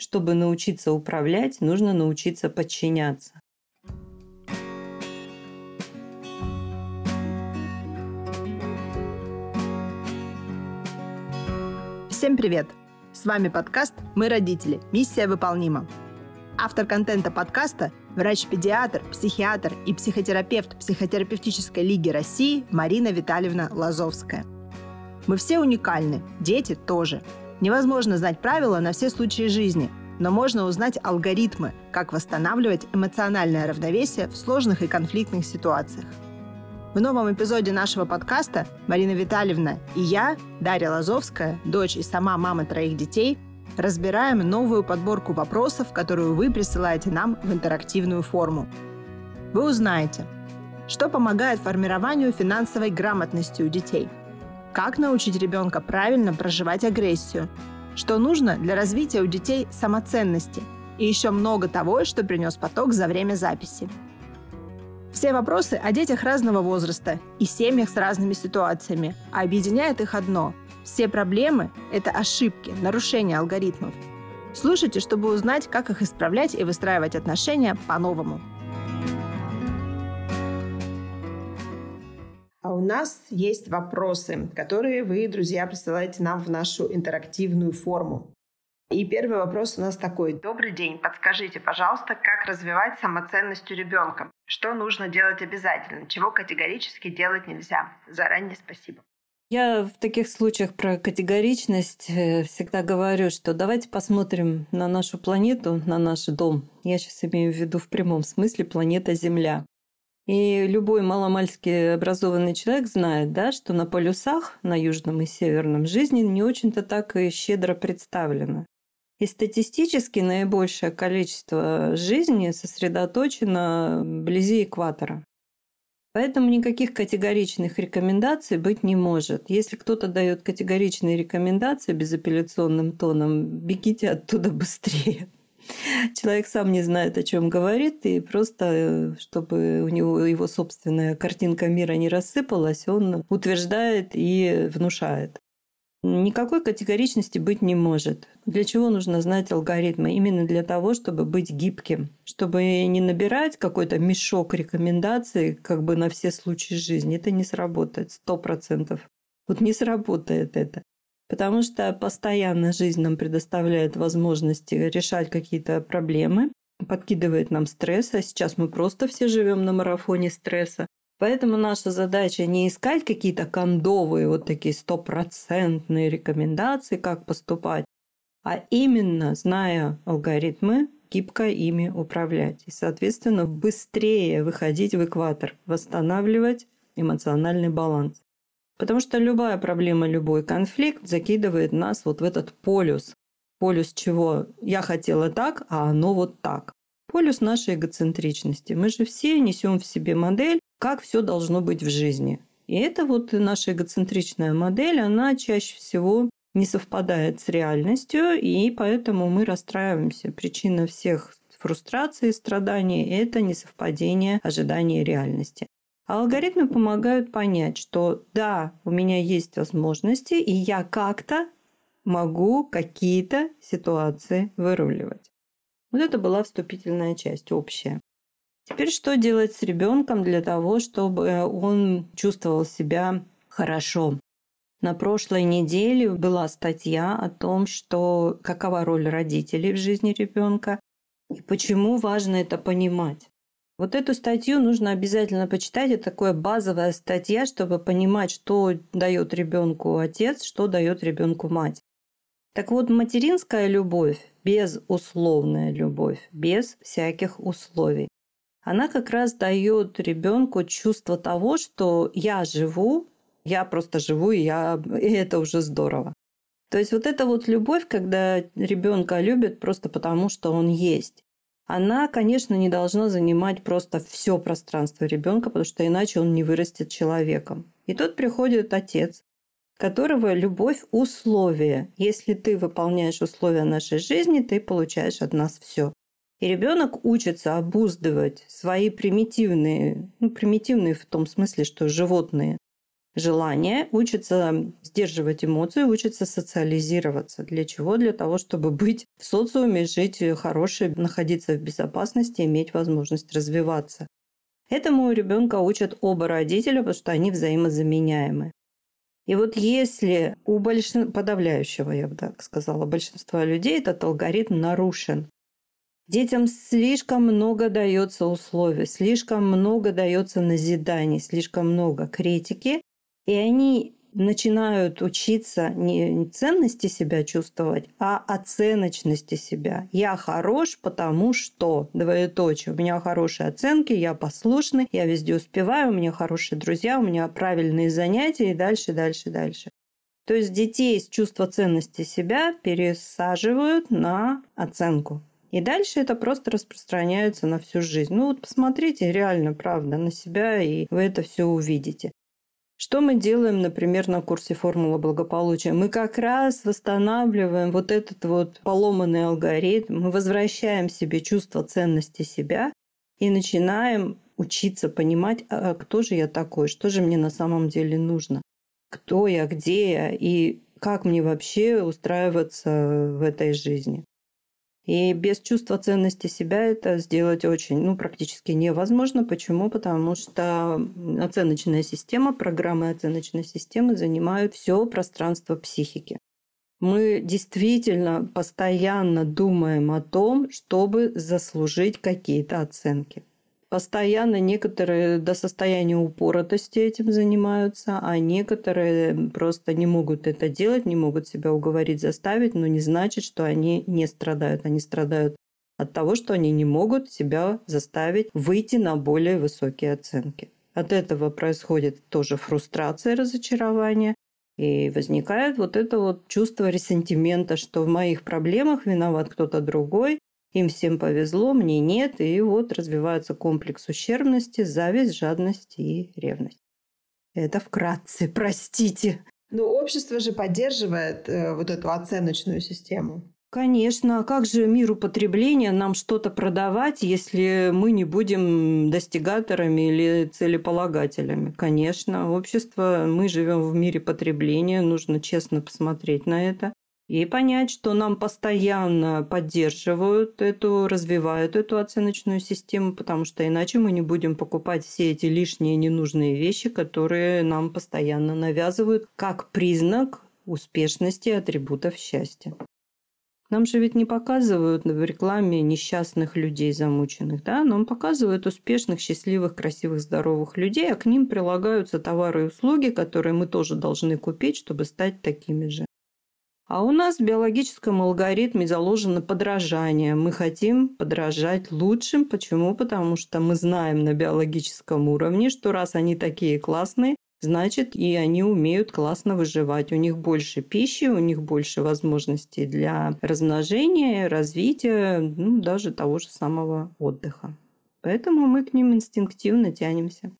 Чтобы научиться управлять, нужно научиться подчиняться. Всем привет! С вами подкаст «Мы родители. Миссия выполнима». Автор контента подкаста – врач-педиатр, психиатр и психотерапевт Психотерапевтической лиги России Марина Витальевна Лазовская. Мы все уникальны, дети тоже. Невозможно знать правила на все случаи жизни, но можно узнать алгоритмы, как восстанавливать эмоциональное равновесие в сложных и конфликтных ситуациях. В новом эпизоде нашего подкаста Марина Витальевна и я, Дарья Лазовская, дочь и сама мама троих детей, разбираем новую подборку вопросов, которую вы присылаете нам в интерактивную форму. Вы узнаете, что помогает формированию финансовой грамотности у детей, как научить ребенка правильно проживать агрессию, что нужно для развития у детей самоценности и еще много того, что принес поток за время записи. Все вопросы о детях разного возраста и семьях с разными ситуациями, а объединяет их одно – все проблемы – это ошибки, нарушения алгоритмов. Слушайте, чтобы узнать, как их исправлять и выстраивать отношения по-новому. Нас есть вопросы, которые вы, друзья, присылаете нам в нашу интерактивную форму. И первый вопрос у нас такой. Добрый день. Подскажите, пожалуйста, как развивать самоценность у ребенка? Что нужно делать обязательно? Чего категорически делать нельзя? Заранее спасибо. Я в таких случаях про категоричность э, всегда говорю, что давайте посмотрим на нашу планету, на наш дом. Я сейчас имею в виду в прямом смысле планета Земля. И любой маломальски образованный человек знает, да, что на полюсах, на южном и северном, жизни не очень-то так и щедро представлена. И статистически наибольшее количество жизни сосредоточено вблизи экватора. Поэтому никаких категоричных рекомендаций быть не может. Если кто-то дает категоричные рекомендации безапелляционным тоном, бегите оттуда быстрее. Человек сам не знает, о чем говорит, и просто, чтобы у него его собственная картинка мира не рассыпалась, он утверждает и внушает. Никакой категоричности быть не может. Для чего нужно знать алгоритмы? Именно для того, чтобы быть гибким, чтобы не набирать какой-то мешок рекомендаций как бы на все случаи жизни. Это не сработает, сто процентов. Вот не сработает это. Потому что постоянно жизнь нам предоставляет возможности решать какие-то проблемы, подкидывает нам стресс, а сейчас мы просто все живем на марафоне стресса. Поэтому наша задача не искать какие-то кондовые, вот такие стопроцентные рекомендации, как поступать, а именно, зная алгоритмы, гибко ими управлять. И, соответственно, быстрее выходить в экватор, восстанавливать эмоциональный баланс. Потому что любая проблема, любой конфликт закидывает нас вот в этот полюс. Полюс чего? Я хотела так, а оно вот так. Полюс нашей эгоцентричности. Мы же все несем в себе модель, как все должно быть в жизни. И это вот наша эгоцентричная модель, она чаще всего не совпадает с реальностью, и поэтому мы расстраиваемся. Причина всех фрустраций и страданий – это несовпадение ожиданий и реальности. А алгоритмы помогают понять, что да, у меня есть возможности, и я как-то могу какие-то ситуации выруливать. Вот это была вступительная часть, общая. Теперь что делать с ребенком для того, чтобы он чувствовал себя хорошо? На прошлой неделе была статья о том, что какова роль родителей в жизни ребенка и почему важно это понимать. Вот эту статью нужно обязательно почитать. Это такая базовая статья, чтобы понимать, что дает ребенку отец, что дает ребенку мать. Так вот, материнская любовь, безусловная любовь, без всяких условий, она как раз дает ребенку чувство того, что я живу, я просто живу, и, я, и это уже здорово. То есть вот эта вот любовь, когда ребенка любят просто потому, что он есть, она, конечно, не должна занимать просто все пространство ребенка, потому что иначе он не вырастет человеком. И тут приходит отец, которого любовь – условие. Если ты выполняешь условия нашей жизни, ты получаешь от нас все. И ребенок учится обуздывать свои примитивные, ну, примитивные в том смысле, что животные желания, учится сдерживать эмоции, учится социализироваться. Для чего? Для того, чтобы быть в социуме, жить хорошей, находиться в безопасности, иметь возможность развиваться. Этому ребенка учат оба родителя, потому что они взаимозаменяемы. И вот если у большин... подавляющего, я бы так сказала, большинства людей этот алгоритм нарушен, Детям слишком много дается условий, слишком много дается назиданий, слишком много критики, и они начинают учиться не ценности себя чувствовать, а оценочности себя. Я хорош, потому что, двоеточие, у меня хорошие оценки, я послушный, я везде успеваю, у меня хорошие друзья, у меня правильные занятия и дальше, дальше, дальше. То есть детей с чувства ценности себя пересаживают на оценку. И дальше это просто распространяется на всю жизнь. Ну вот посмотрите реально, правда, на себя, и вы это все увидите. Что мы делаем, например, на курсе «Формула благополучия»? Мы как раз восстанавливаем вот этот вот поломанный алгоритм, мы возвращаем себе чувство ценности себя и начинаем учиться понимать, а кто же я такой, что же мне на самом деле нужно, кто я, где я и как мне вообще устраиваться в этой жизни. И без чувства ценности себя это сделать очень, ну, практически невозможно. Почему? Потому что оценочная система, программы оценочной системы занимают все пространство психики. Мы действительно постоянно думаем о том, чтобы заслужить какие-то оценки. Постоянно некоторые до состояния упоротости этим занимаются, а некоторые просто не могут это делать, не могут себя уговорить, заставить, но не значит, что они не страдают. Они страдают от того, что они не могут себя заставить выйти на более высокие оценки. От этого происходит тоже фрустрация, разочарование, и возникает вот это вот чувство ресентимента, что в моих проблемах виноват кто-то другой, им всем повезло, мне нет, и вот развивается комплекс ущербности, зависть, жадность и ревность. Это вкратце, простите. Но общество же поддерживает э, вот эту оценочную систему. Конечно, а как же миру потребления нам что-то продавать, если мы не будем достигаторами или целеполагателями? Конечно, общество, мы живем в мире потребления, нужно честно посмотреть на это и понять, что нам постоянно поддерживают эту, развивают эту оценочную систему, потому что иначе мы не будем покупать все эти лишние ненужные вещи, которые нам постоянно навязывают как признак успешности атрибутов счастья. Нам же ведь не показывают в рекламе несчастных людей замученных, да? Нам показывают успешных, счастливых, красивых, здоровых людей, а к ним прилагаются товары и услуги, которые мы тоже должны купить, чтобы стать такими же. А у нас в биологическом алгоритме заложено подражание. Мы хотим подражать лучшим. Почему? Потому что мы знаем на биологическом уровне, что раз они такие классные, значит и они умеют классно выживать. У них больше пищи, у них больше возможностей для размножения, развития, ну, даже того же самого отдыха. Поэтому мы к ним инстинктивно тянемся.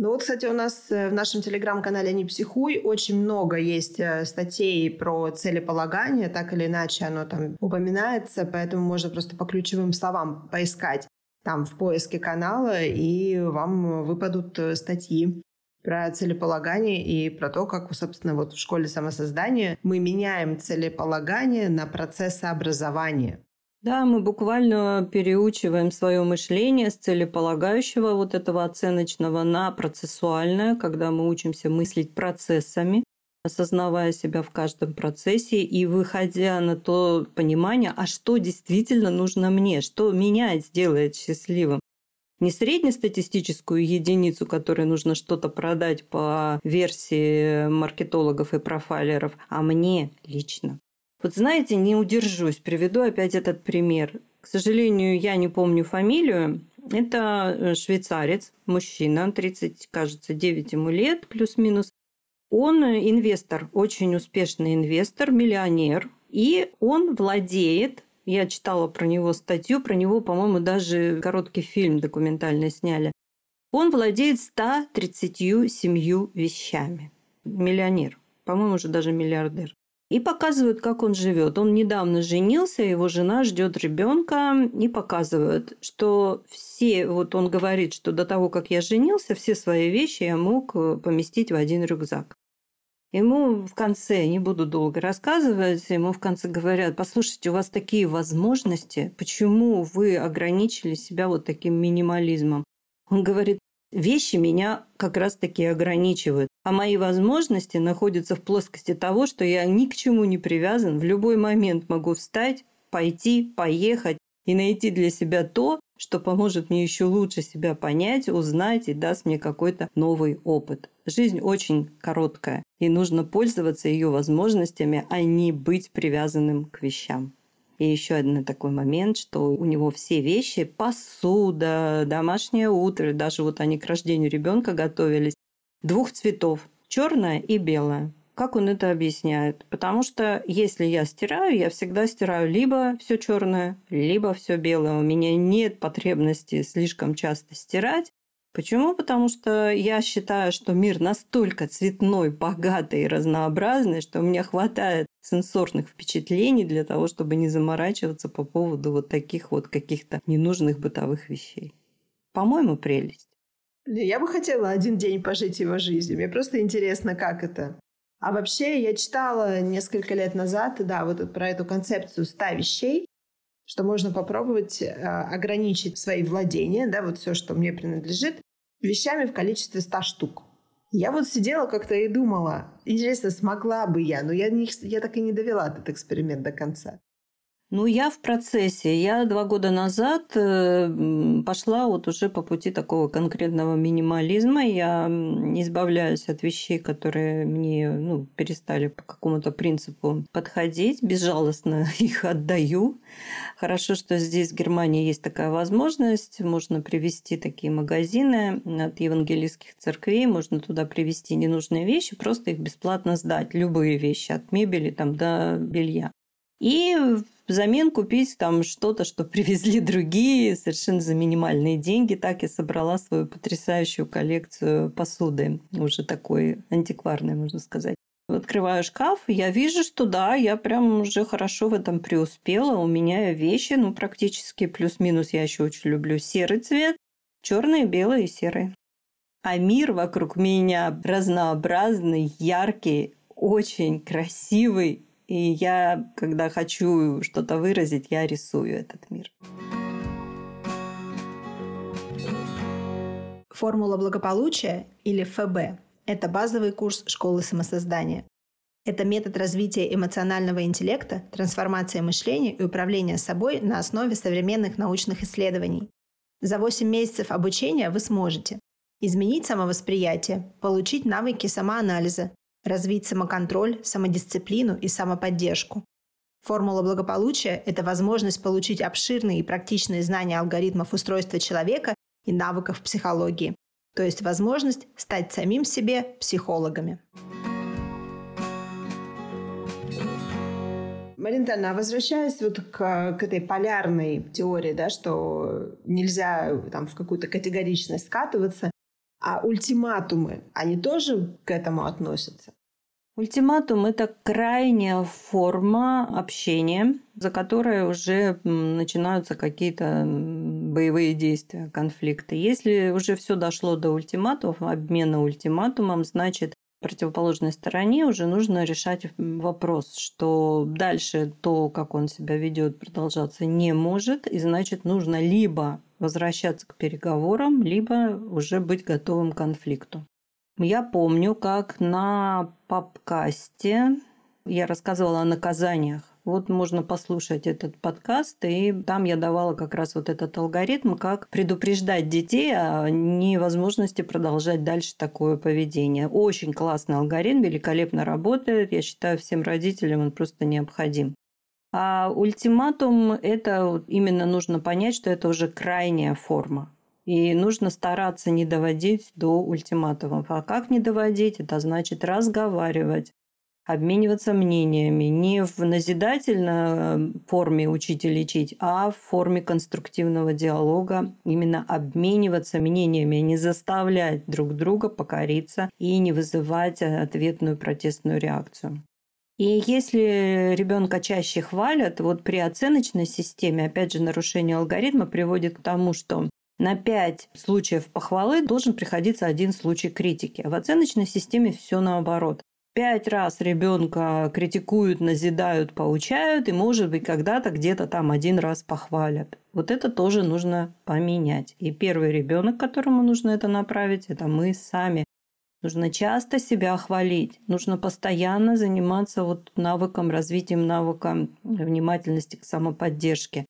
Ну вот, кстати, у нас э, в нашем телеграм-канале «Не психуй» очень много есть э, статей про целеполагание, так или иначе оно там упоминается, поэтому можно просто по ключевым словам поискать там в поиске канала, и вам выпадут э, статьи про целеполагание и про то, как, собственно, вот в школе самосоздания мы меняем целеполагание на процессы образования. Да, мы буквально переучиваем свое мышление с целеполагающего вот этого оценочного на процессуальное, когда мы учимся мыслить процессами, осознавая себя в каждом процессе и выходя на то понимание, а что действительно нужно мне, что меня сделает счастливым. Не среднестатистическую единицу, которой нужно что-то продать по версии маркетологов и профайлеров, а мне лично. Вот знаете, не удержусь, приведу опять этот пример. К сожалению, я не помню фамилию. Это э, швейцарец, мужчина, 30, кажется, 9 ему лет, плюс-минус. Он инвестор, очень успешный инвестор, миллионер. И он владеет, я читала про него статью, про него, по-моему, даже короткий фильм документальный сняли. Он владеет 137 вещами. Миллионер, по-моему, уже даже миллиардер. И показывают, как он живет. Он недавно женился, его жена ждет ребенка, и показывают, что все, вот он говорит, что до того, как я женился, все свои вещи я мог э, поместить в один рюкзак. Ему в конце, не буду долго рассказывать, ему в конце говорят, послушайте, у вас такие возможности, почему вы ограничили себя вот таким минимализмом? Он говорит, Вещи меня как раз-таки ограничивают. А мои возможности находятся в плоскости того, что я ни к чему не привязан. В любой момент могу встать, пойти, поехать и найти для себя то, что поможет мне еще лучше себя понять, узнать и даст мне какой-то новый опыт. Жизнь очень короткая, и нужно пользоваться ее возможностями, а не быть привязанным к вещам. И еще один такой момент, что у него все вещи, посуда, домашнее утро, даже вот они к рождению ребенка готовились, двух цветов, черное и белое. Как он это объясняет? Потому что если я стираю, я всегда стираю либо все черное, либо все белое. У меня нет потребности слишком часто стирать. Почему? Потому что я считаю, что мир настолько цветной, богатый и разнообразный, что мне хватает сенсорных впечатлений для того, чтобы не заморачиваться по поводу вот таких вот каких-то ненужных бытовых вещей. По-моему, прелесть. Я бы хотела один день пожить его жизнью. Мне просто интересно, как это. А вообще, я читала несколько лет назад, да, вот про эту концепцию ста вещей, что можно попробовать э, ограничить свои владения, да, вот все, что мне принадлежит, вещами в количестве 100 штук. Я вот сидела как-то и думала, интересно, смогла бы я, но я, не, я так и не довела этот эксперимент до конца. Ну, я в процессе. Я два года назад э, пошла вот уже по пути такого конкретного минимализма. Я избавляюсь от вещей, которые мне ну, перестали по какому-то принципу подходить. Безжалостно их отдаю. Хорошо, что здесь в Германии есть такая возможность. Можно привести такие магазины от евангелийских церквей. Можно туда привезти ненужные вещи, просто их бесплатно сдать. Любые вещи, от мебели там, до белья. И взамен купить там что-то, что привезли другие, совершенно за минимальные деньги. Так я собрала свою потрясающую коллекцию посуды, уже такой антикварной, можно сказать. Открываю шкаф, я вижу, что да, я прям уже хорошо в этом преуспела. У меня вещи, ну, практически плюс-минус, я еще очень люблю серый цвет, черный, белый и серый. А мир вокруг меня разнообразный, яркий, очень красивый и я, когда хочу что-то выразить, я рисую этот мир. Формула благополучия или ФБ – это базовый курс школы самосоздания. Это метод развития эмоционального интеллекта, трансформации мышления и управления собой на основе современных научных исследований. За 8 месяцев обучения вы сможете изменить самовосприятие, получить навыки самоанализа, развить самоконтроль, самодисциплину и самоподдержку. Формула благополучия – это возможность получить обширные и практичные знания алгоритмов устройства человека и навыков психологии, то есть возможность стать самим себе психологами. Марина а возвращаясь вот к, к этой полярной теории, да, что нельзя там, в какую-то категоричность скатываться, а ультиматумы, они тоже к этому относятся? Ультиматум – это крайняя форма общения, за которой уже начинаются какие-то боевые действия, конфликты. Если уже все дошло до ультиматумов, обмена ультиматумом, значит, противоположной стороне уже нужно решать вопрос, что дальше то, как он себя ведет, продолжаться не может, и значит, нужно либо возвращаться к переговорам, либо уже быть готовым к конфликту. Я помню, как на подкасте я рассказывала о наказаниях. Вот можно послушать этот подкаст, и там я давала как раз вот этот алгоритм, как предупреждать детей о невозможности продолжать дальше такое поведение. Очень классный алгоритм, великолепно работает. Я считаю, всем родителям он просто необходим. А ультиматум – это именно нужно понять, что это уже крайняя форма. И нужно стараться не доводить до ультиматумов. А как не доводить? Это значит разговаривать, обмениваться мнениями не в назидательной форме учить и лечить, а в форме конструктивного диалога, именно обмениваться мнениями, а не заставлять друг друга покориться и не вызывать ответную протестную реакцию. И если ребенка чаще хвалят, вот при оценочной системе, опять же, нарушение алгоритма приводит к тому, что на пять случаев похвалы должен приходиться один случай критики. В оценочной системе все наоборот. Пять раз ребенка критикуют, назидают, поучают, и, может быть, когда-то где-то там один раз похвалят. Вот это тоже нужно поменять. И первый ребенок, которому нужно это направить, это мы сами. Нужно часто себя хвалить. Нужно постоянно заниматься вот навыком, развитием навыка внимательности к самоподдержке.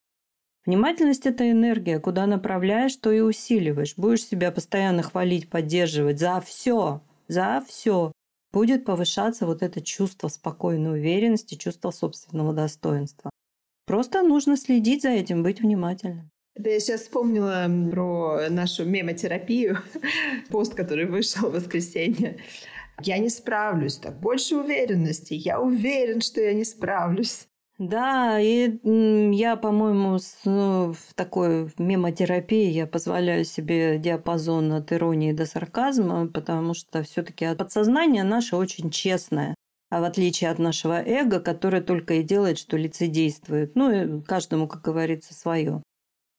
Внимательность – это энергия. Куда направляешь, то и усиливаешь. Будешь себя постоянно хвалить, поддерживать за все, за все. Будет повышаться вот это чувство спокойной уверенности, чувство собственного достоинства. Просто нужно следить за этим, быть внимательным. Да я сейчас вспомнила про нашу мемотерапию, пост, который вышел в воскресенье. Я не справлюсь, так больше уверенности. Я уверен, что я не справлюсь. Да, и я, по-моему, ну, в такой мемотерапии я позволяю себе диапазон от иронии до сарказма, потому что все-таки подсознание наше очень честное. А в отличие от нашего эго, которое только и делает, что лицедействует. Ну, и каждому, как говорится, свое.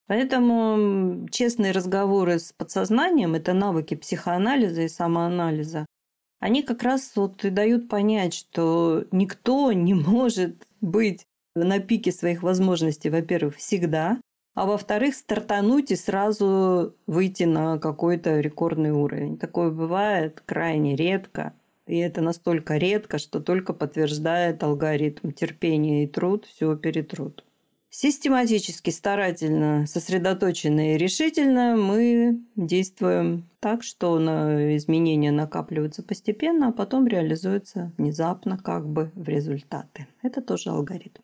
Поэтому честные разговоры с подсознанием – это навыки психоанализа и самоанализа. Они как раз вот и дают понять, что никто не может быть на пике своих возможностей, во-первых, всегда, а во-вторых, стартануть и сразу выйти на какой-то рекордный уровень. Такое бывает крайне редко. И это настолько редко, что только подтверждает алгоритм терпения и труд, все перетрут. Систематически, старательно, сосредоточенно и решительно мы действуем так, что на изменения накапливаются постепенно, а потом реализуются внезапно как бы в результаты. Это тоже алгоритм.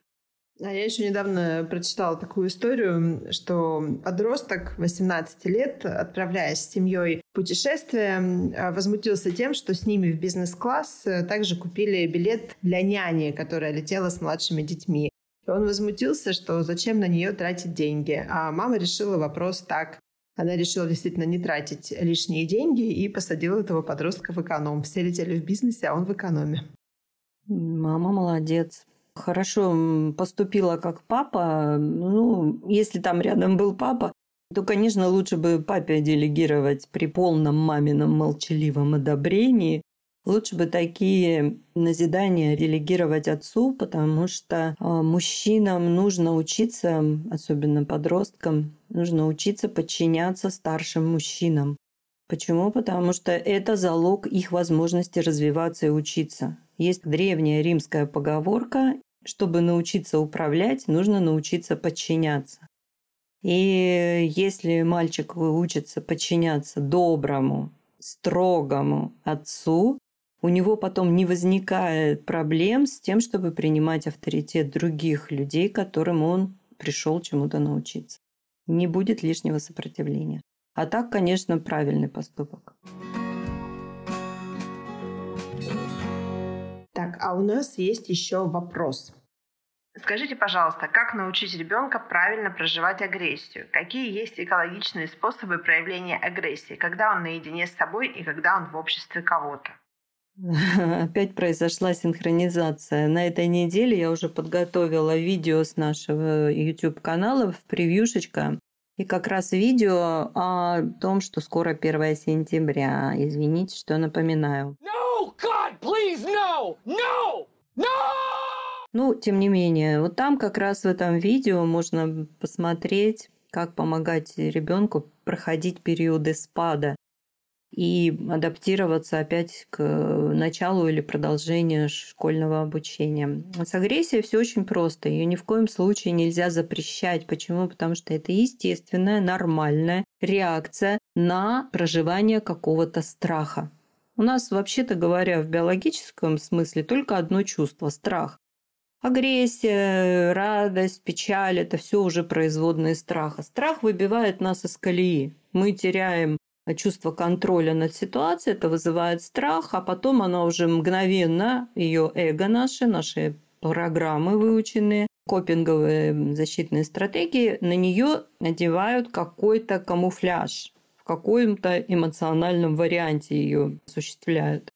А я еще недавно прочитала такую историю, что подросток 18 лет, отправляясь с семьей в путешествие, возмутился тем, что с ними в бизнес-класс также купили билет для няни, которая летела с младшими детьми. И он возмутился, что зачем на нее тратить деньги. А мама решила вопрос так. Она решила действительно не тратить лишние деньги и посадила этого подростка в эконом. Все летели в бизнесе, а он в экономе. Мама молодец. Хорошо поступила как папа. Ну, если там рядом был папа, то, конечно, лучше бы папе делегировать при полном мамином молчаливом одобрении, Лучше бы такие назидания делегировать отцу, потому что а, мужчинам нужно учиться, особенно подросткам, нужно учиться подчиняться старшим мужчинам. Почему? Потому что это залог их возможности развиваться и учиться. Есть древняя римская поговорка, чтобы научиться управлять, нужно научиться подчиняться. И если мальчик учится подчиняться доброму, строгому отцу, у него потом не возникает проблем с тем, чтобы принимать авторитет других людей, которым он пришел чему-то научиться. Не будет лишнего сопротивления. А так, конечно, правильный поступок. Так, а у нас есть еще вопрос. Скажите, пожалуйста, как научить ребенка правильно проживать агрессию? Какие есть экологичные способы проявления агрессии, когда он наедине с собой и когда он в обществе кого-то? Опять произошла синхронизация. На этой неделе я уже подготовила видео с нашего YouTube-канала в превьюшечка. И как раз видео о том, что скоро 1 сентября. Извините, что напоминаю. No, God, please, no! No! No! Ну, тем не менее, вот там как раз в этом видео можно посмотреть, как помогать ребенку проходить периоды спада и адаптироваться опять к началу или продолжению школьного обучения. С агрессией все очень просто. Ее ни в коем случае нельзя запрещать. Почему? Потому что это естественная, нормальная реакция на проживание какого-то страха. У нас, вообще-то говоря, в биологическом смысле только одно чувство – страх. Агрессия, радость, печаль – это все уже производные страха. Страх выбивает нас из колеи. Мы теряем чувство контроля над ситуацией, это вызывает страх, а потом оно уже мгновенно, ее эго наши, наши программы выученные, копинговые защитные стратегии, на нее надевают какой-то камуфляж, в каком-то эмоциональном варианте ее осуществляют.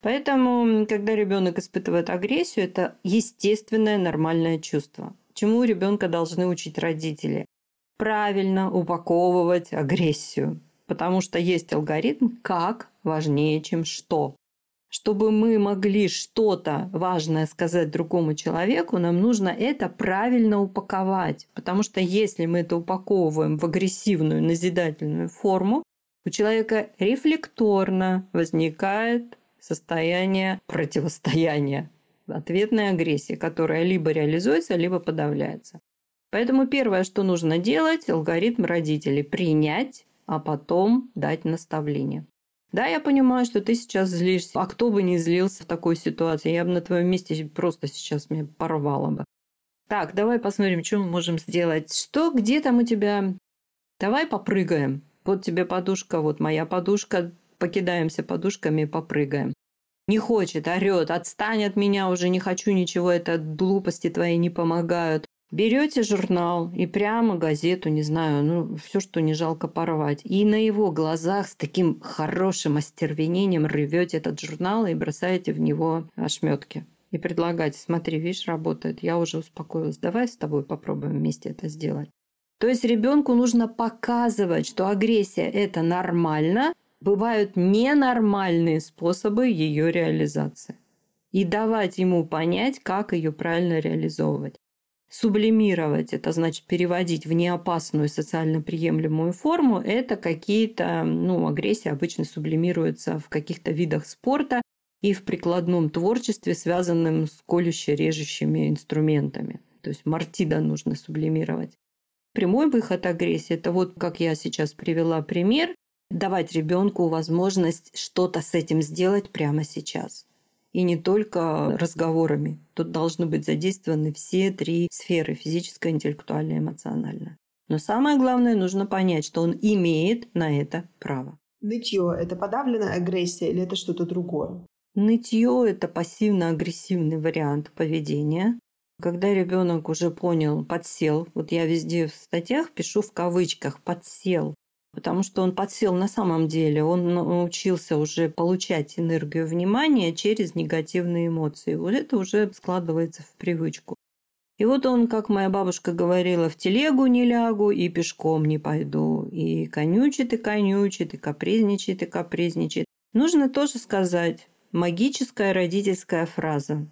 Поэтому, когда ребенок испытывает агрессию, это естественное нормальное чувство. Чему ребенка должны учить родители? Правильно упаковывать агрессию. Потому что есть алгоритм «как» важнее, чем «что». Чтобы мы могли что-то важное сказать другому человеку, нам нужно это правильно упаковать. Потому что если мы это упаковываем в агрессивную назидательную форму, у человека рефлекторно возникает состояние противостояния, ответной агрессии, которая либо реализуется, либо подавляется. Поэтому первое, что нужно делать, алгоритм родителей – принять, а потом дать наставление. Да, я понимаю, что ты сейчас злишься. А кто бы не злился в такой ситуации? Я бы на твоем месте просто сейчас меня порвала бы. Так, давай посмотрим, что мы можем сделать. Что, где там у тебя? Давай попрыгаем. Вот тебе подушка, вот моя подушка. Покидаемся подушками и попрыгаем. Не хочет, орет, отстань от меня, уже не хочу ничего, это глупости твои не помогают. Берете журнал и прямо газету, не знаю, ну, все, что не жалко порвать. И на его глазах с таким хорошим остервенением рвете этот журнал и бросаете в него ошметки. И предлагаете, смотри, видишь, работает, я уже успокоилась, давай с тобой попробуем вместе это сделать. То есть ребенку нужно показывать, что агрессия – это нормально, бывают ненормальные способы ее реализации. И давать ему понять, как ее правильно реализовывать. Сублимировать, это значит переводить в неопасную социально приемлемую форму, это какие-то, ну, агрессия обычно сублимируется в каких-то видах спорта и в прикладном творчестве, связанном с колюще-режущими инструментами. То есть мартида нужно сублимировать. Прямой выход агрессии – это вот, как я сейчас привела пример, давать ребенку возможность что-то с этим сделать прямо сейчас. И не только разговорами. Тут должны быть задействованы все три сферы – физическая, интеллектуальная, эмоциональная. Но самое главное, нужно понять, что он имеет на это право. Нытье – это подавленная агрессия или это что-то другое? Нытье – это пассивно-агрессивный вариант поведения. Когда ребенок уже понял, подсел, вот я везде в статьях пишу в кавычках «подсел», потому что он подсел на самом деле, он научился уже получать энергию внимания через негативные эмоции. Вот это уже складывается в привычку. И вот он, как моя бабушка говорила, в телегу не лягу и пешком не пойду. И конючит, и конючит, и капризничает, и капризничает. Нужно тоже сказать магическая родительская фраза.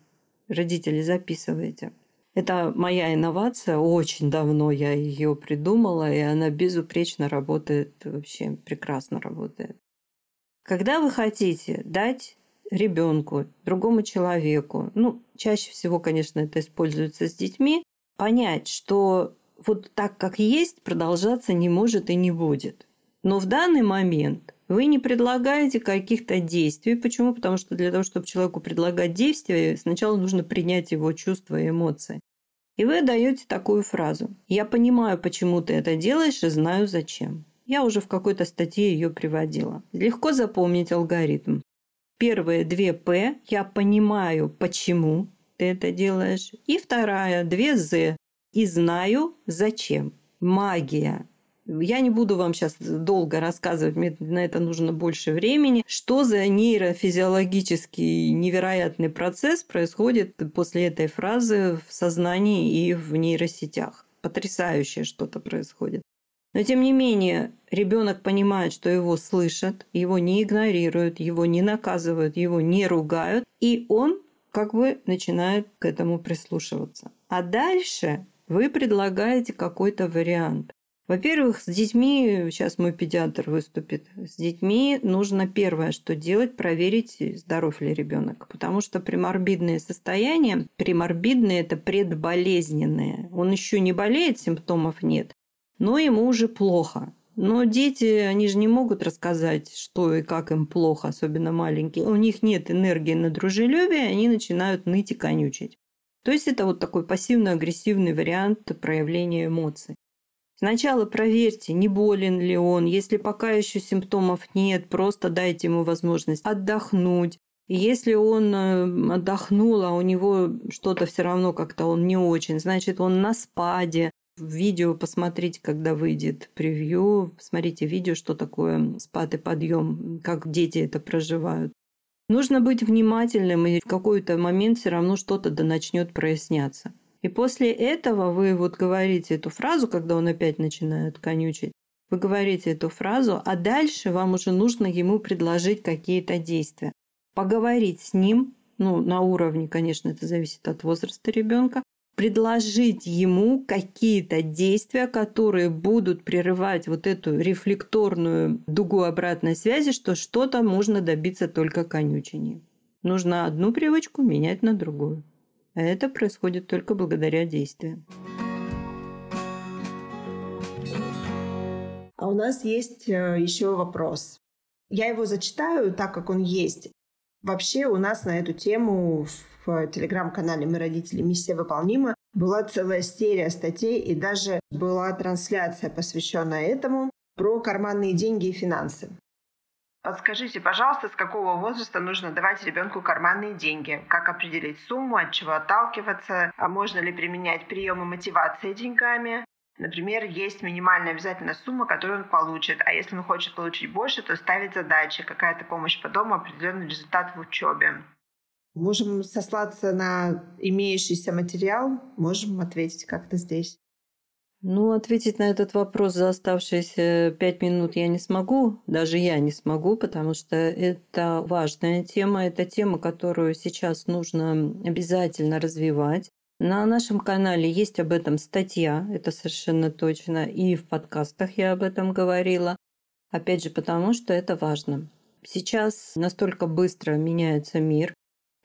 Родители, записывайте. Это моя инновация, очень давно я ее придумала, и она безупречно работает, вообще прекрасно работает. Когда вы хотите дать ребенку, другому человеку, ну, чаще всего, конечно, это используется с детьми, понять, что вот так, как есть, продолжаться не может и не будет. Но в данный момент вы не предлагаете каких-то действий. Почему? Потому что для того, чтобы человеку предлагать действия, сначала нужно принять его чувства и эмоции. И вы даете такую фразу. «Я понимаю, почему ты это делаешь и знаю зачем». Я уже в какой-то статье ее приводила. Легко запомнить алгоритм. Первые две «П» – «Я понимаю, почему ты это делаешь». И вторая – две «З» – «И знаю, зачем». Магия. Я не буду вам сейчас долго рассказывать, мне на это нужно больше времени, что за нейрофизиологический невероятный процесс происходит после этой фразы в сознании и в нейросетях. Потрясающее что-то происходит. Но тем не менее, ребенок понимает, что его слышат, его не игнорируют, его не наказывают, его не ругают, и он как бы начинает к этому прислушиваться. А дальше вы предлагаете какой-то вариант. Во-первых, с детьми, сейчас мой педиатр выступит, с детьми нужно первое, что делать, проверить, здоров ли ребенок. Потому что приморбидное состояние, приморбидное – это предболезненное. Он еще не болеет, симптомов нет, но ему уже плохо. Но дети, они же не могут рассказать, что и как им плохо, особенно маленькие. У них нет энергии на дружелюбие, они начинают ныть и конючить. То есть это вот такой пассивно-агрессивный вариант проявления эмоций. Сначала проверьте, не болен ли он. Если пока еще симптомов нет, просто дайте ему возможность отдохнуть. Если он э, отдохнул, а у него что-то все равно как-то он не очень, значит, он на спаде. Видео посмотрите, когда выйдет превью. Посмотрите видео, что такое спад и подъем, как дети это проживают. Нужно быть внимательным, и в какой-то момент все равно что-то да начнет проясняться. И после этого вы вот говорите эту фразу, когда он опять начинает конючить, вы говорите эту фразу, а дальше вам уже нужно ему предложить какие-то действия. Поговорить с ним, ну, на уровне, конечно, это зависит от возраста ребенка, предложить ему какие-то действия, которые будут прерывать вот эту рефлекторную дугу обратной связи, что что-то можно добиться только конючением. Нужно одну привычку менять на другую. А это происходит только благодаря действиям. А у нас есть э, еще вопрос. Я его зачитаю так, как он есть. Вообще у нас на эту тему в телеграм-канале «Мы родители. Миссия выполнима» была целая серия статей и даже была трансляция, посвященная этому, про карманные деньги и финансы. Подскажите, пожалуйста, с какого возраста нужно давать ребенку карманные деньги? Как определить сумму, от чего отталкиваться? А можно ли применять приемы мотивации деньгами? Например, есть минимальная обязательная сумма, которую он получит, а если он хочет получить больше, то ставить задачи, какая-то помощь по дому, определенный результат в учебе. Можем сослаться на имеющийся материал, можем ответить как-то здесь. Ну, ответить на этот вопрос за оставшиеся пять минут я не смогу, даже я не смогу, потому что это важная тема, это тема, которую сейчас нужно обязательно развивать. На нашем канале есть об этом статья, это совершенно точно, и в подкастах я об этом говорила. Опять же, потому что это важно. Сейчас настолько быстро меняется мир,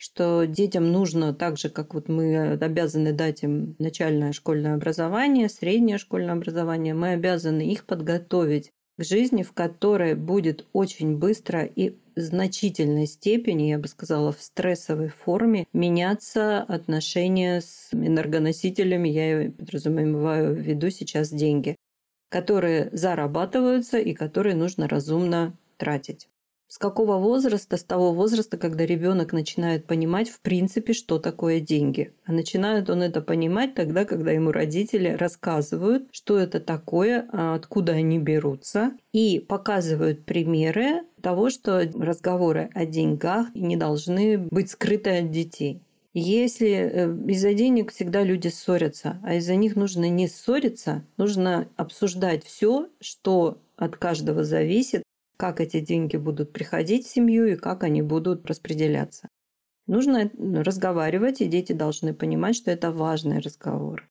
что детям нужно так же, как вот мы обязаны дать им начальное школьное образование, среднее школьное образование, мы обязаны их подготовить к жизни, в которой будет очень быстро и значительной степени, я бы сказала, в стрессовой форме меняться отношения с энергоносителями, я подразумеваю в виду сейчас деньги, которые зарабатываются и которые нужно разумно тратить. С какого возраста? С того возраста, когда ребенок начинает понимать, в принципе, что такое деньги. А начинает он это понимать тогда, когда ему родители рассказывают, что это такое, а откуда они берутся, и показывают примеры того, что разговоры о деньгах не должны быть скрыты от детей. Если э, из-за денег всегда люди ссорятся, а из-за них нужно не ссориться, нужно обсуждать все, что от каждого зависит, как эти деньги будут приходить в семью и как они будут распределяться. Нужно разговаривать, и дети должны понимать, что это важный разговор.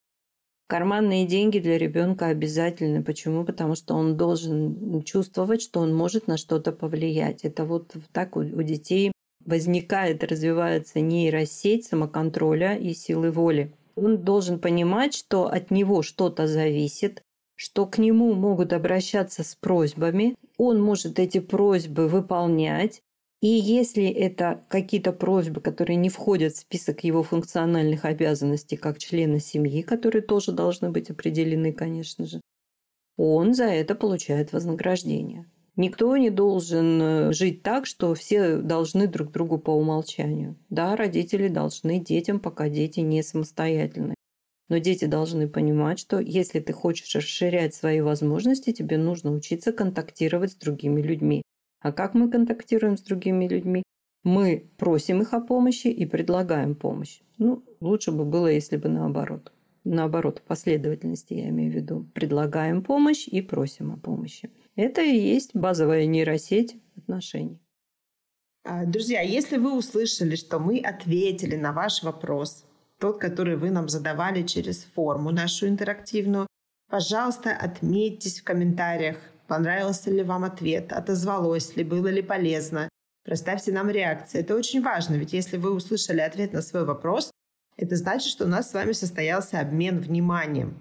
Карманные деньги для ребенка обязательны. Почему? Потому что он должен чувствовать, что он может на что-то повлиять. Это вот так у, детей возникает, развивается нейросеть самоконтроля и силы воли. Он должен понимать, что от него что-то зависит, что к нему могут обращаться с просьбами, он может эти просьбы выполнять, и если это какие-то просьбы, которые не входят в список его функциональных обязанностей как члена семьи, которые тоже должны быть определены, конечно же, он за это получает вознаграждение. Никто не должен э, жить так, что все должны друг другу по умолчанию. Да, родители должны детям, пока дети не самостоятельны. Но дети должны понимать, что если ты хочешь расширять свои возможности, тебе нужно учиться контактировать с другими людьми. А как мы контактируем с другими людьми? Мы просим их о помощи и предлагаем помощь. Ну, лучше бы было, если бы наоборот. Наоборот, последовательности я имею в виду. Предлагаем помощь и просим о помощи. Это и есть базовая нейросеть отношений. А, друзья, если вы услышали, что мы ответили на ваш вопрос, тот, который вы нам задавали через форму нашу интерактивную. Пожалуйста, отметьтесь в комментариях, понравился ли вам ответ, отозвалось ли, было ли полезно. Проставьте нам реакции. Это очень важно, ведь если вы услышали ответ на свой вопрос, это значит, что у нас с вами состоялся обмен вниманием.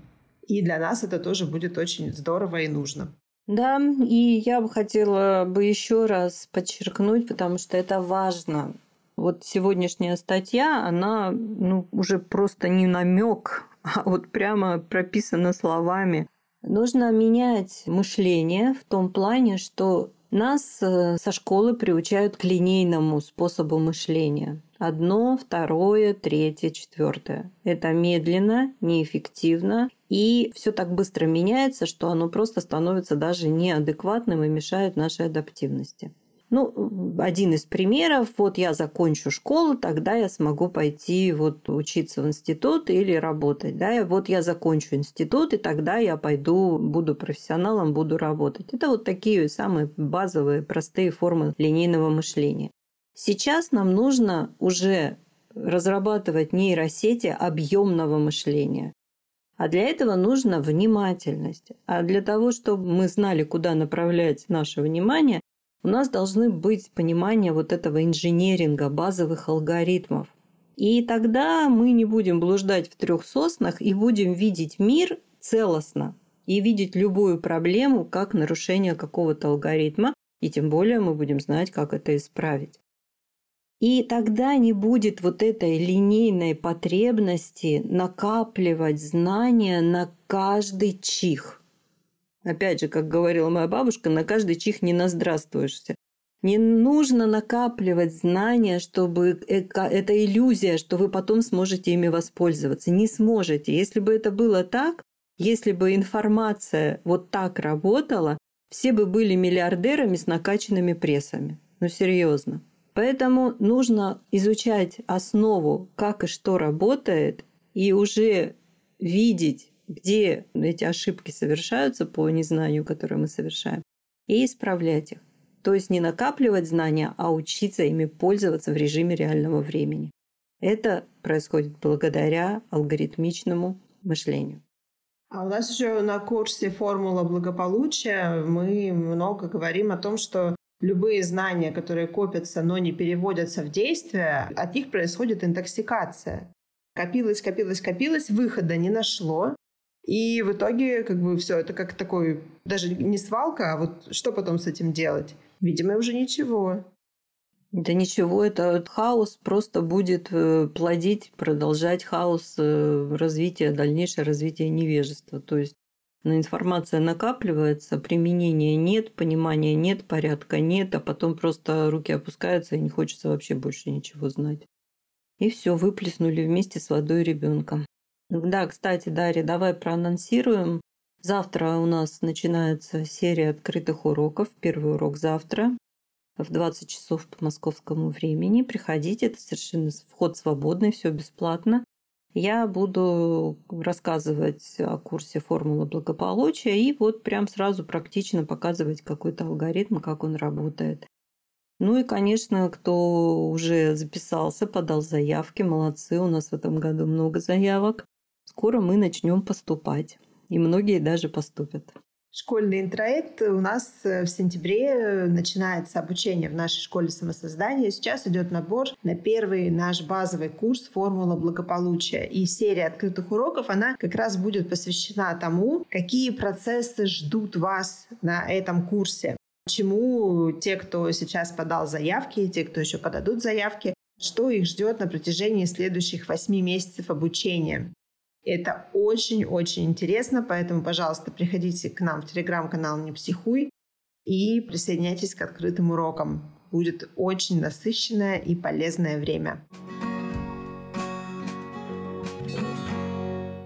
И для нас это тоже будет очень здорово и нужно. Да, и я бы хотела бы еще раз подчеркнуть, потому что это важно. Вот сегодняшняя статья, она ну, уже просто не намек, а вот прямо прописана словами. Нужно менять мышление в том плане, что нас э, со школы приучают к линейному способу мышления. Одно, второе, третье, четвертое. Это медленно, неэффективно, и все так быстро меняется, что оно просто становится даже неадекватным и мешает нашей адаптивности. Ну, один из примеров, вот я закончу школу, тогда я смогу пойти вот учиться в институт или работать. Да? Вот я закончу институт, и тогда я пойду, буду профессионалом, буду работать. Это вот такие самые базовые, простые формы линейного мышления. Сейчас нам нужно уже разрабатывать нейросети объемного мышления. А для этого нужна внимательность. А для того, чтобы мы знали, куда направлять наше внимание, у нас должны быть понимание вот этого инженеринга, базовых алгоритмов. И тогда мы не будем блуждать в трех соснах и будем видеть мир целостно и видеть любую проблему как нарушение какого-то алгоритма, и тем более мы будем знать, как это исправить. И тогда не будет вот этой линейной потребности накапливать знания на каждый чих. Опять же, как говорила моя бабушка, на каждый чих не наздравствуешься. Не нужно накапливать знания, чтобы это иллюзия, что вы потом сможете ими воспользоваться. Не сможете. Если бы это было так, если бы информация вот так работала, все бы были миллиардерами с накачанными прессами. Ну, серьезно. Поэтому нужно изучать основу, как и что работает, и уже видеть где эти ошибки совершаются по незнанию, которое мы совершаем, и исправлять их. То есть не накапливать знания, а учиться ими пользоваться в режиме реального времени. Это происходит благодаря алгоритмичному мышлению. А у нас еще на курсе «Формула благополучия» мы много говорим о том, что любые знания, которые копятся, но не переводятся в действие, от них происходит интоксикация. Копилось, копилось, копилось, выхода не нашло, и в итоге, как бы, все, это как такой, даже не свалка, а вот что потом с этим делать? Видимо, уже ничего. Да ничего, это хаос просто будет э, плодить, продолжать хаос э, развития, дальнейшее развитие невежества. То есть информация накапливается, применения нет, понимания нет, порядка нет, а потом просто руки опускаются и не хочется вообще больше ничего знать. И все, выплеснули вместе с водой ребенка. Да, кстати, Дарья, давай проанонсируем. Завтра у нас начинается серия открытых уроков. Первый урок завтра в 20 часов по московскому времени. Приходите, это совершенно вход свободный, все бесплатно. Я буду рассказывать о курсе формулы благополучия и вот прям сразу практично показывать какой-то алгоритм, как он работает. Ну и, конечно, кто уже записался, подал заявки, молодцы, у нас в этом году много заявок. Скоро мы начнем поступать, и многие даже поступят. Школьный интроект у нас э, в сентябре начинается обучение в нашей школе самосоздания. Сейчас идет набор на первый наш базовый курс «Формула благополучия». И серия открытых уроков, она как раз будет посвящена тому, какие процессы ждут вас на этом курсе. Чему те, кто сейчас подал заявки, те, кто еще подадут заявки, что их ждет на протяжении следующих восьми месяцев обучения. Это очень-очень интересно, поэтому, пожалуйста, приходите к нам в телеграм-канал «Не психуй» и присоединяйтесь к открытым урокам. Будет очень насыщенное и полезное время.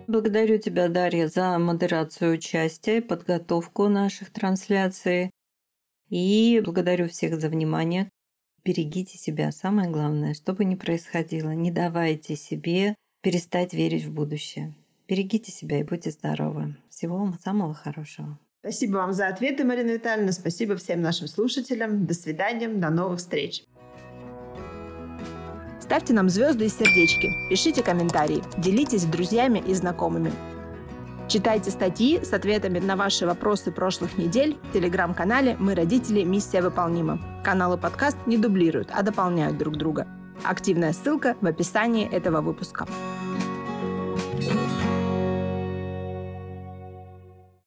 Благодарю тебя, Дарья, за модерацию участия и подготовку наших трансляций. И благодарю всех за внимание. Берегите себя. Самое главное, что бы ни происходило, не давайте себе перестать верить в будущее. Берегите себя и будьте здоровы. Всего вам самого хорошего. Спасибо вам за ответы, Марина Витальевна. Спасибо всем нашим слушателям. До свидания. До новых встреч. Ставьте нам звезды и сердечки, пишите комментарии, делитесь с друзьями и знакомыми. Читайте статьи с ответами на ваши вопросы прошлых недель в телеграм-канале «Мы родители. Миссия выполнима». Каналы подкаст не дублируют, а дополняют друг друга. Активная ссылка в описании этого выпуска.